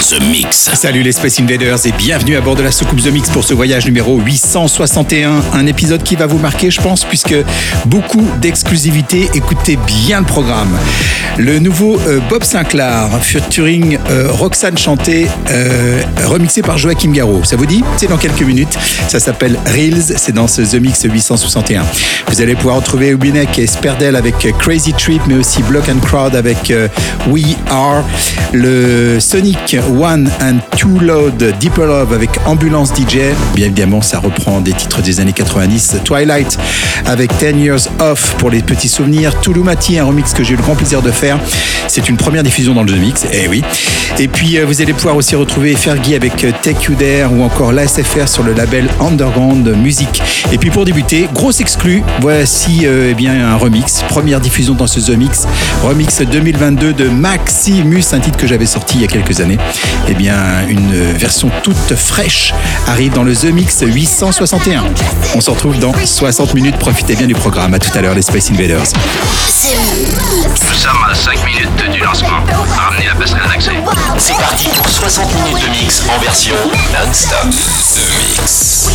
The Mix. Salut les Space Invaders et bienvenue à bord de la soucoupe The Mix pour ce voyage numéro 861. Un épisode qui va vous marquer, je pense, puisque beaucoup d'exclusivité. Écoutez bien le programme. Le nouveau euh, Bob Sinclair, featuring euh, Roxane Chanté, euh, remixé par Joachim Garraud. Ça vous dit? C'est dans quelques minutes. Ça s'appelle Reels, c'est dans ce The Mix 861. Vous allez pouvoir retrouver Ubinek et Sperdel avec euh, Crazy Trip, mais aussi Block and Crowd avec We Are. Le Sonic One and Two Load Deeper Love avec Ambulance DJ. Bien évidemment, ça reprend des titres des années 90. Twilight avec 10 Years Off pour les petits souvenirs. Touloumati, un remix que j'ai eu le grand plaisir de faire. C'est une première diffusion dans le The Mix, eh oui. Et puis, euh, vous allez pouvoir aussi retrouver Fergie avec euh, Take You There ou encore l'ASFR sur le label Underground Music. Et puis, pour débuter, grosse exclu, voici euh, eh bien un remix. Première diffusion dans ce The Mix. Remix 2022 de Maximus, un titre que j'avais sorti il y a quelques années. Eh bien, une version toute fraîche arrive dans le The Mix 861. On se retrouve dans 60 minutes. Profitez bien du programme. À tout à l'heure, les Space Invaders. Nous sommes à 5 minutes du lancement. Ramenez la passerelle d'accès. C'est parti pour 60 minutes de mix en version non-stop. The Mix.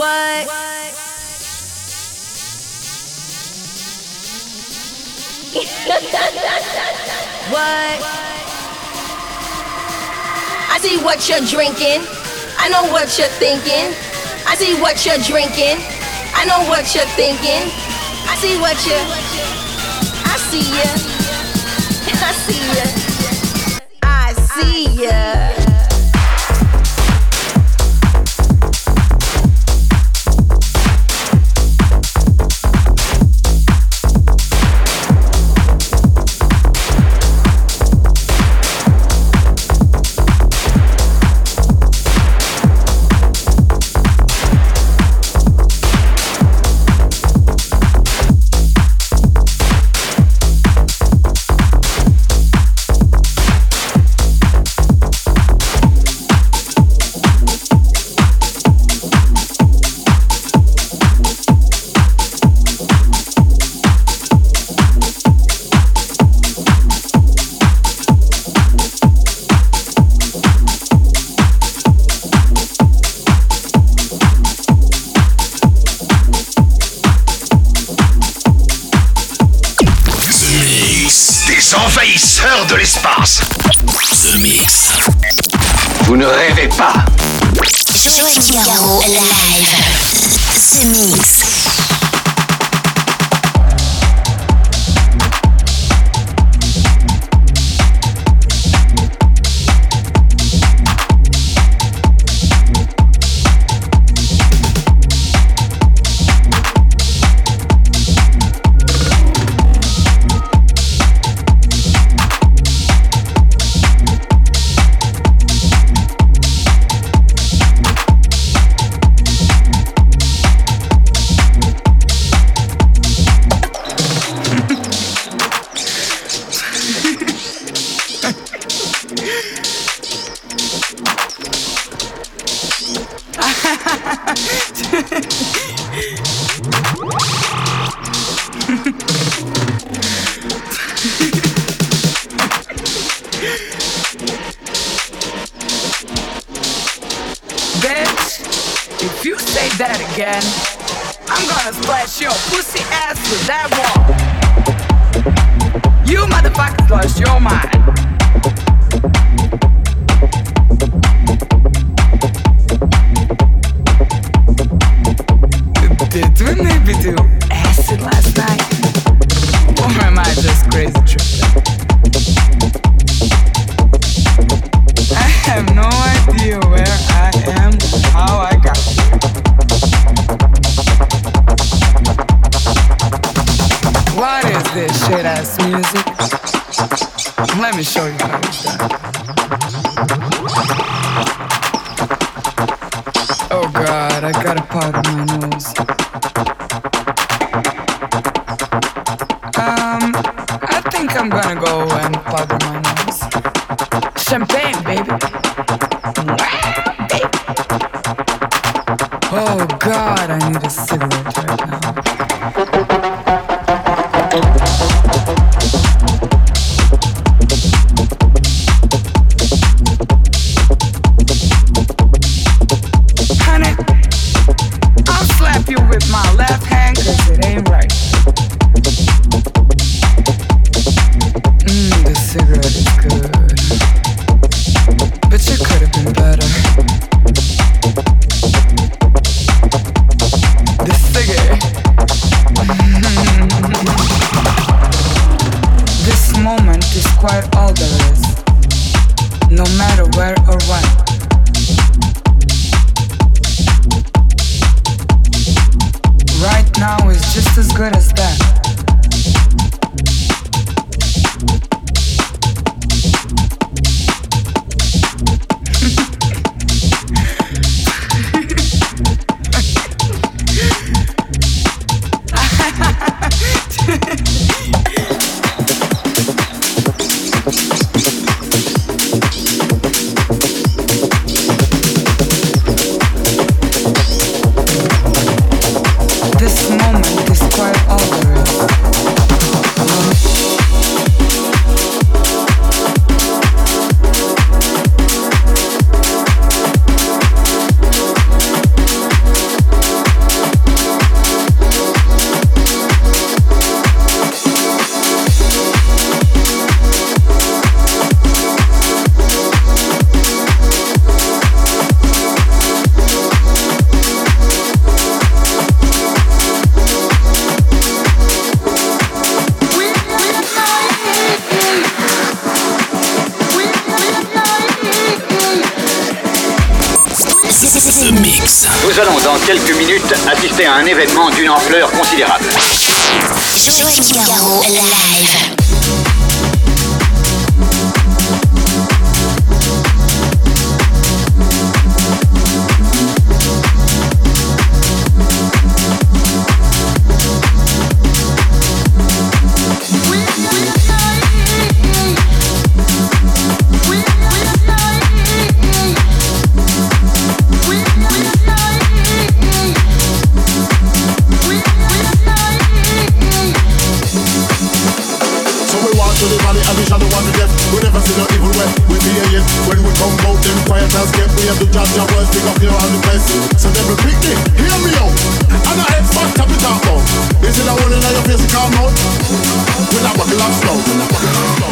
What? what? I see what you're drinking. I know what you're thinking. I see what you're drinking. I know what you're thinking. I see what you. I see ya. I see ya. I see ya. considérable. Joël Figaro live. When we come out, them fighters get we have to judge our words, pick up your hand blessing. So they will pick hear me out. And I X factor me talk about. This is the one in your face, come out. When I buckle up slow, when I buckle up slow.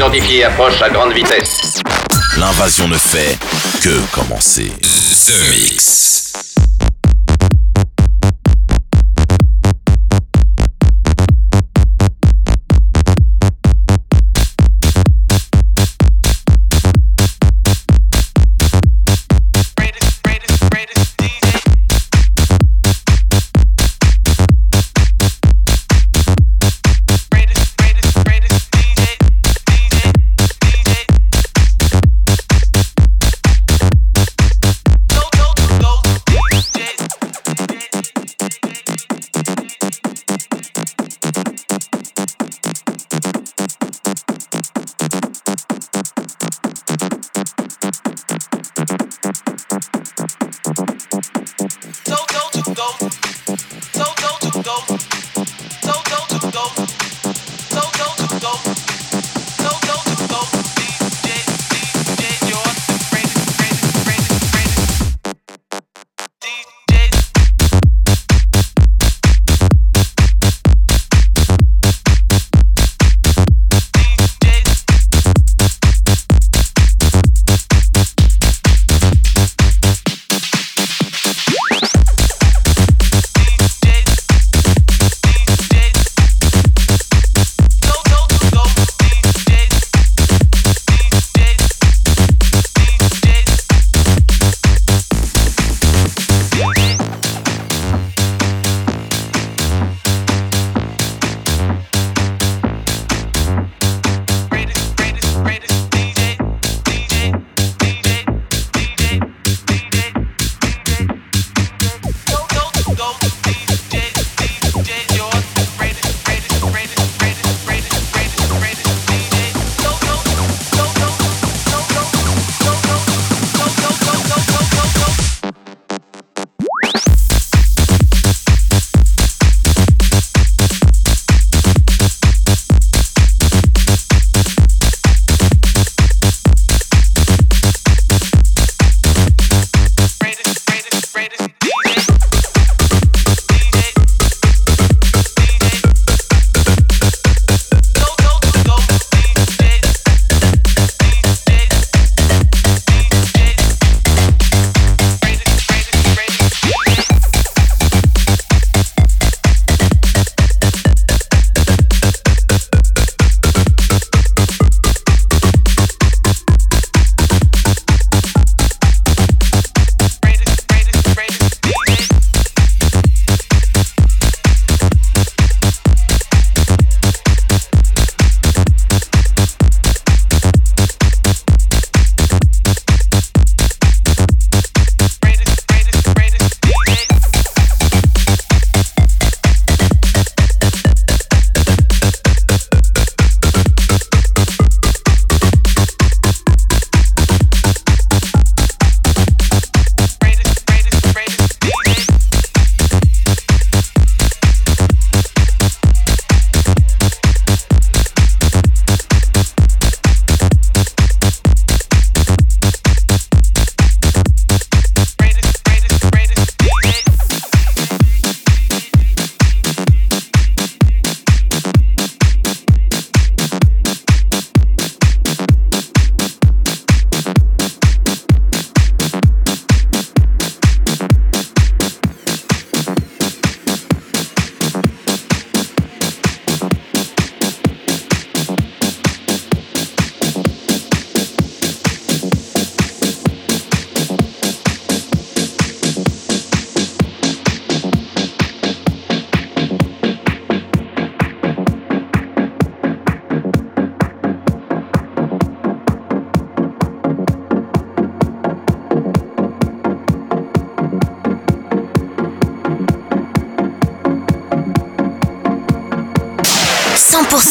Identifié approche à grande vitesse. L'invasion ne fait que commencer. The Mix.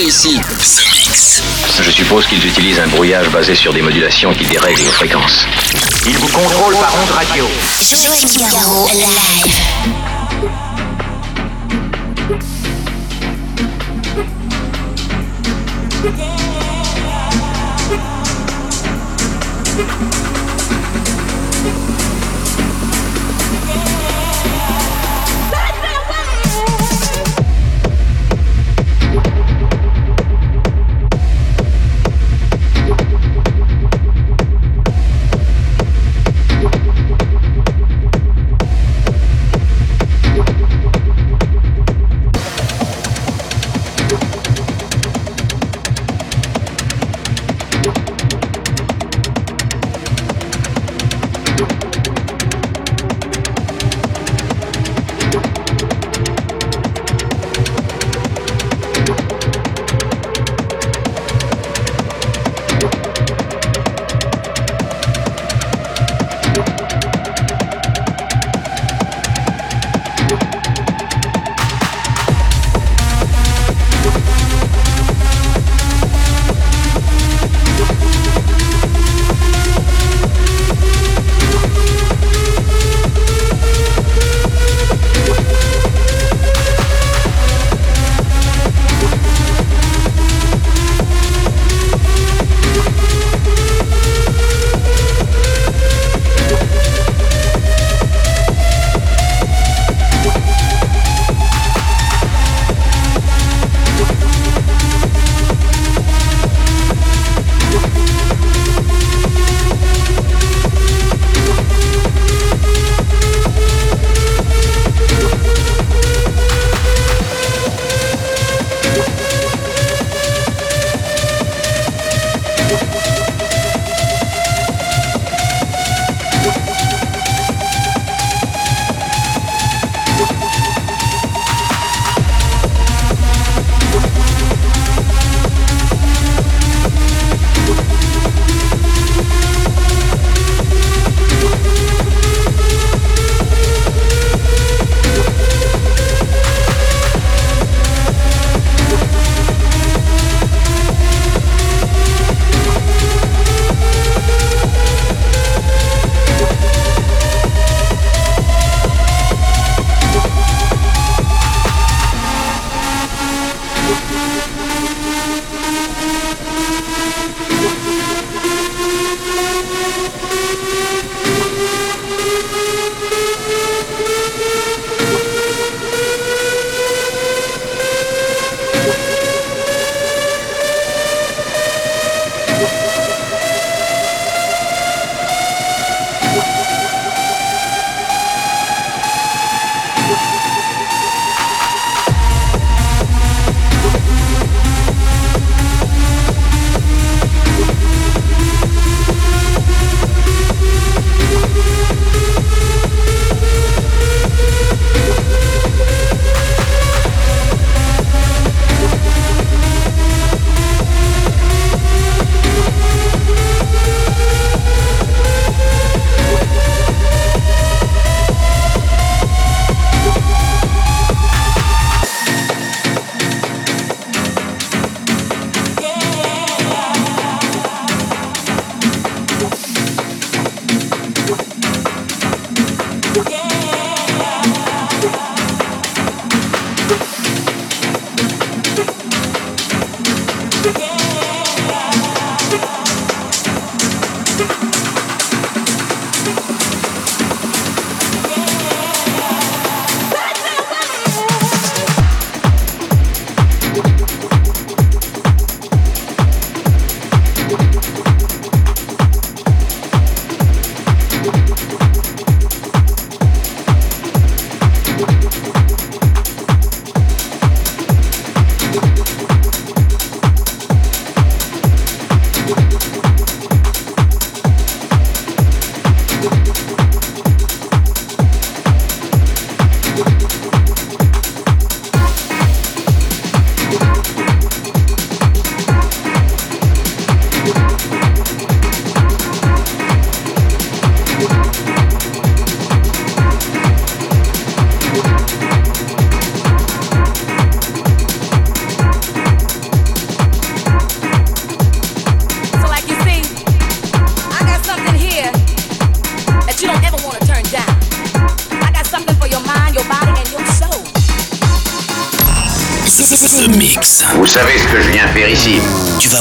Ici. The Mix. Je suppose qu'ils utilisent un brouillage basé sur des modulations qui dérèglent nos fréquences. Ils vous contrôlent par onde radio. Joachim Garraud, live.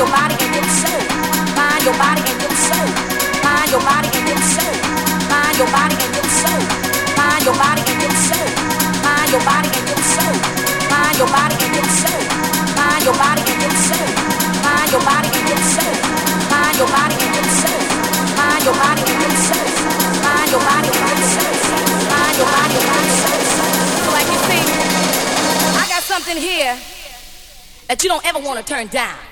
your your body, and your soul. Mind, your body, and your soul. Mind, your body, and your soul. Mind, your body, and your soul. Mind, your body, and your soul. Mind, your body, and your soul. Mind, your body, and your soul. Mind your body and your soul. Mind your body and your soul. Mind your body and your soul. Mind your body and your soul. Like you see, I got something here that you don't ever want to turn down.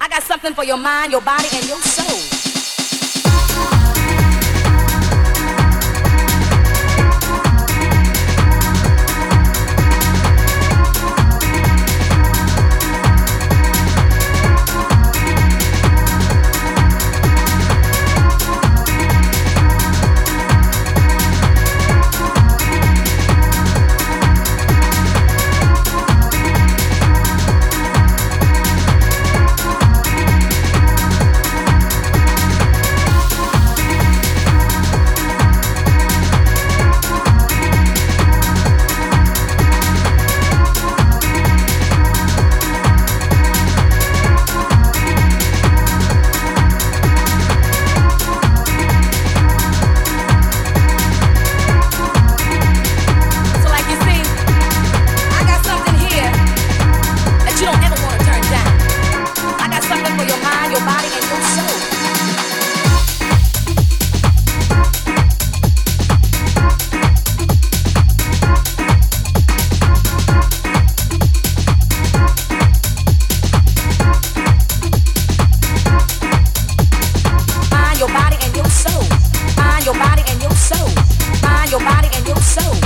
I got something for your mind, your body, and your soul. your soul.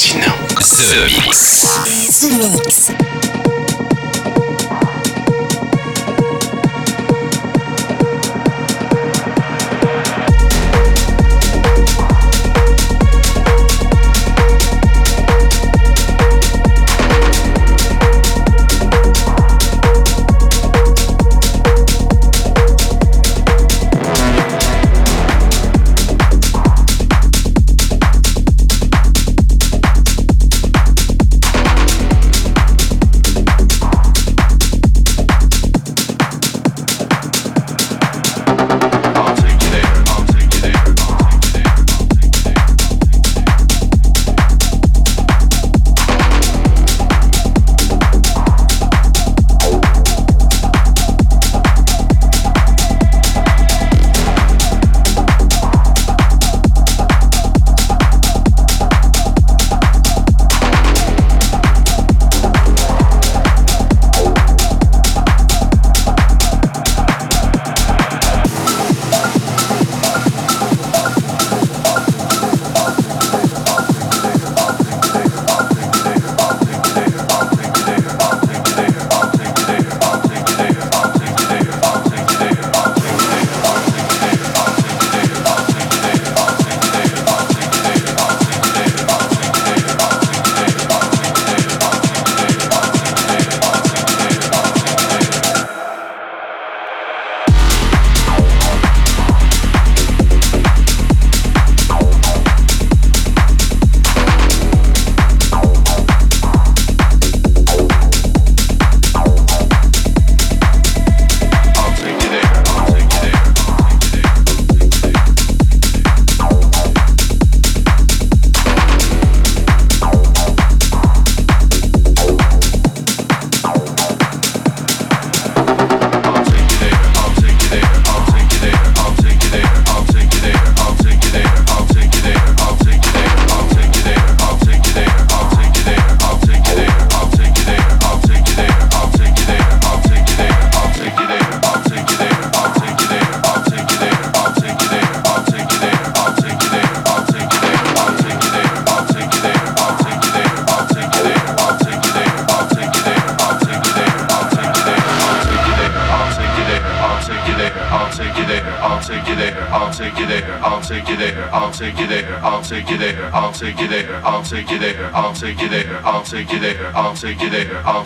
Fascinant. The Mix. The Mix.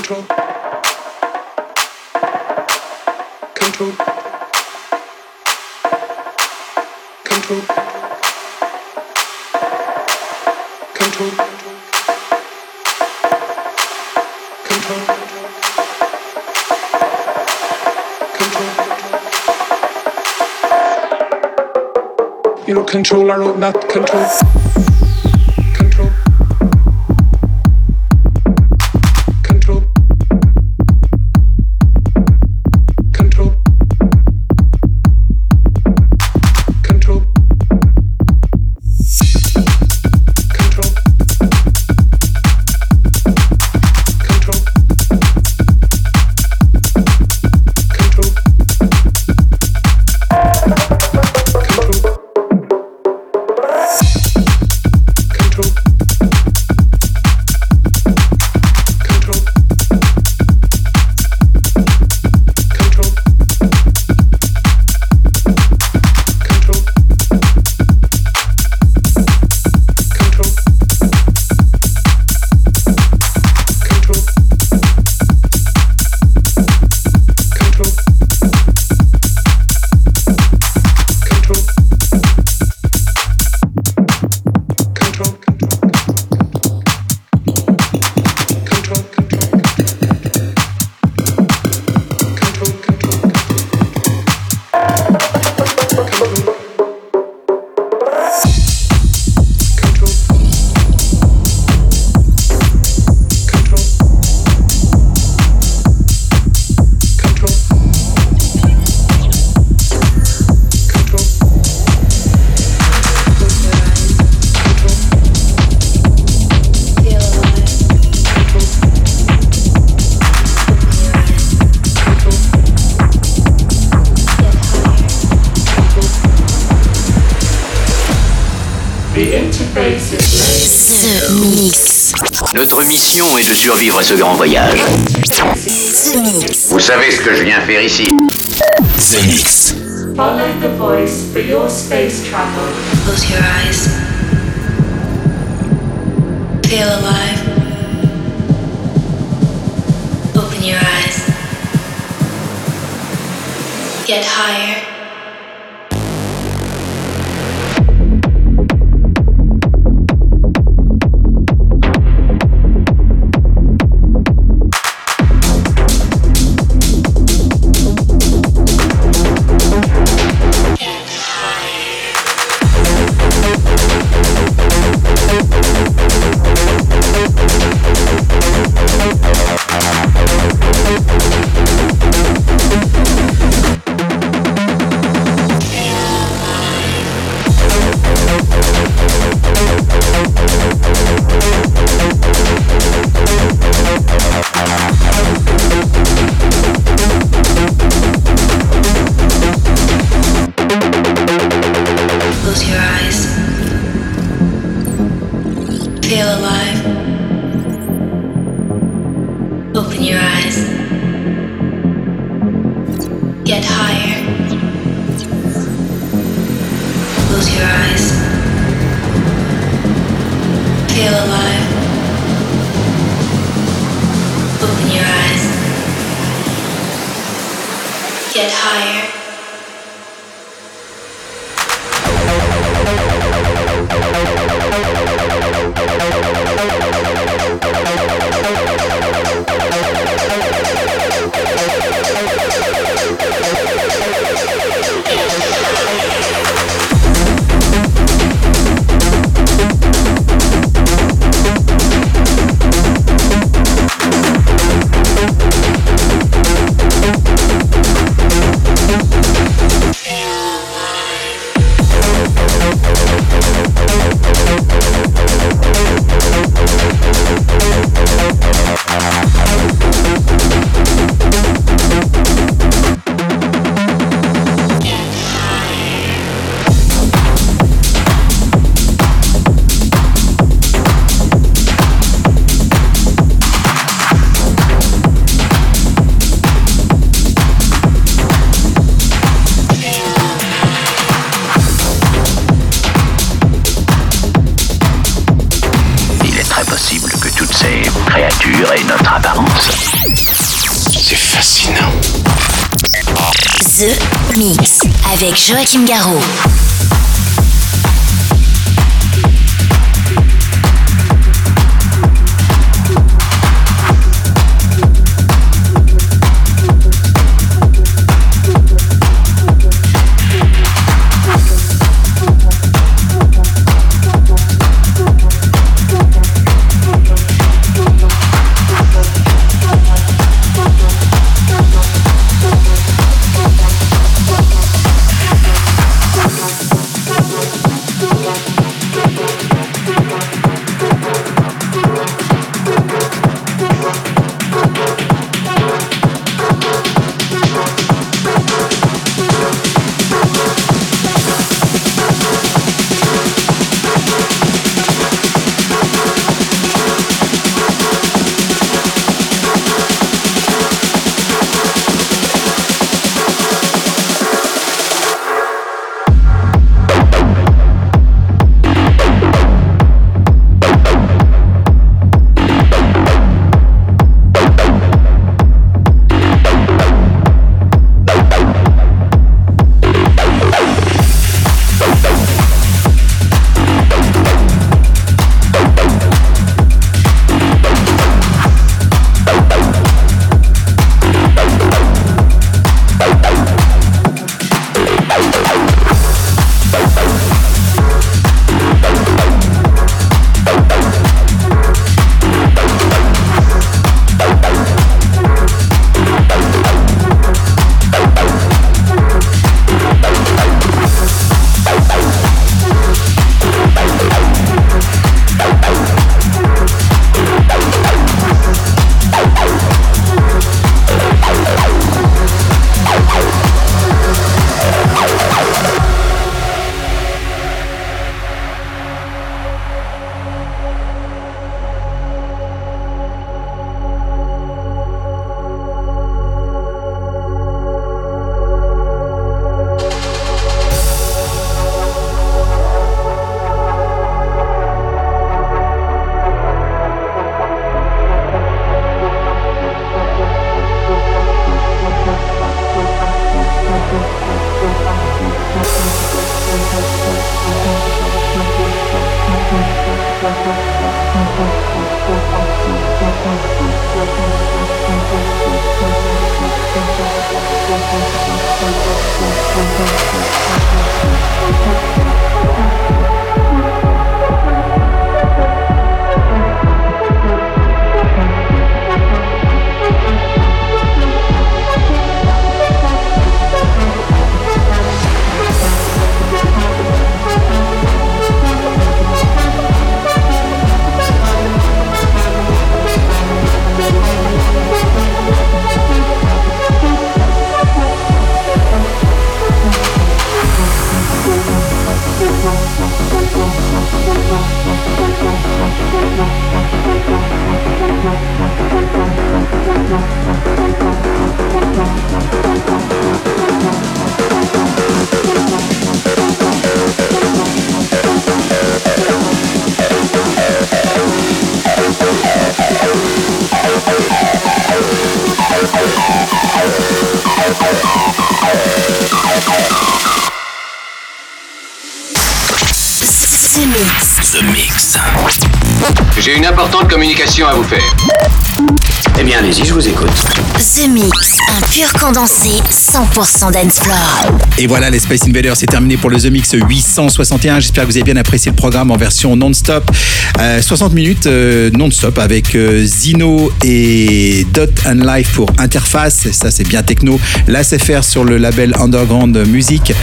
Control. Control. Control. Control. Control. Control. You know, control our own. not control. Notre mission est de survivre à ce grand voyage. The Mix. Vous savez ce que je viens faire ici The Mix. Follow the voice for your space travel. Close your eyes. Feel alive. Open your eyes. Get higher. Get higher. Joachim Garraud. 100% dance floor. Et voilà, les Space Invaders, c'est terminé pour le The Mix 861. J'espère que vous avez bien apprécié le programme en version non-stop. Euh, 60 minutes euh, non-stop avec euh, Zino et Dot and Life pour Interface. Ça, c'est bien techno. Faire sur le label Underground Music.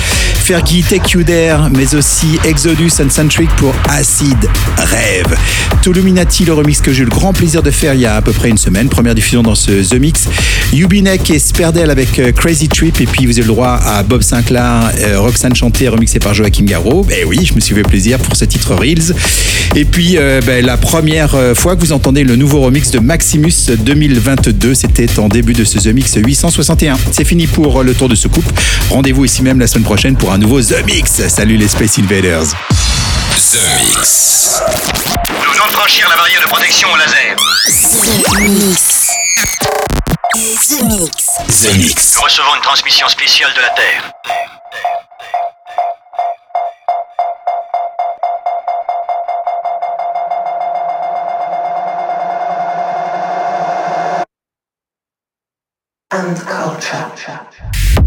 Fergie, Take You There, mais aussi Exodus and Centric pour Acid Rêve. Toluminati, le remix que j'ai eu le grand plaisir de faire il y a à peu près une semaine. Première diffusion dans ce The Mix. Ubinek et Sperdel avec euh, Crazy Trip. Et puis vous avez le droit à Bob Sinclair, euh, Roxanne chanté, remixé par Joachim Garraud. Eh oui, je me suis fait plaisir pour ce titre Reels. Et puis euh, ben, la première euh, fois que vous entendez le nouveau remix de Maximus 2022, c'était en début de ce The Mix 861. C'est fini pour le tour de soucoupe. Rendez-vous ici même la semaine prochaine pour un nouveau The Mix. Salut les Space Invaders. The Mix. Nous venons de franchir la barrière de protection au laser. The Mix. The Mix. The Mix. Nous recevons une transmission spéciale de la Terre. and culture.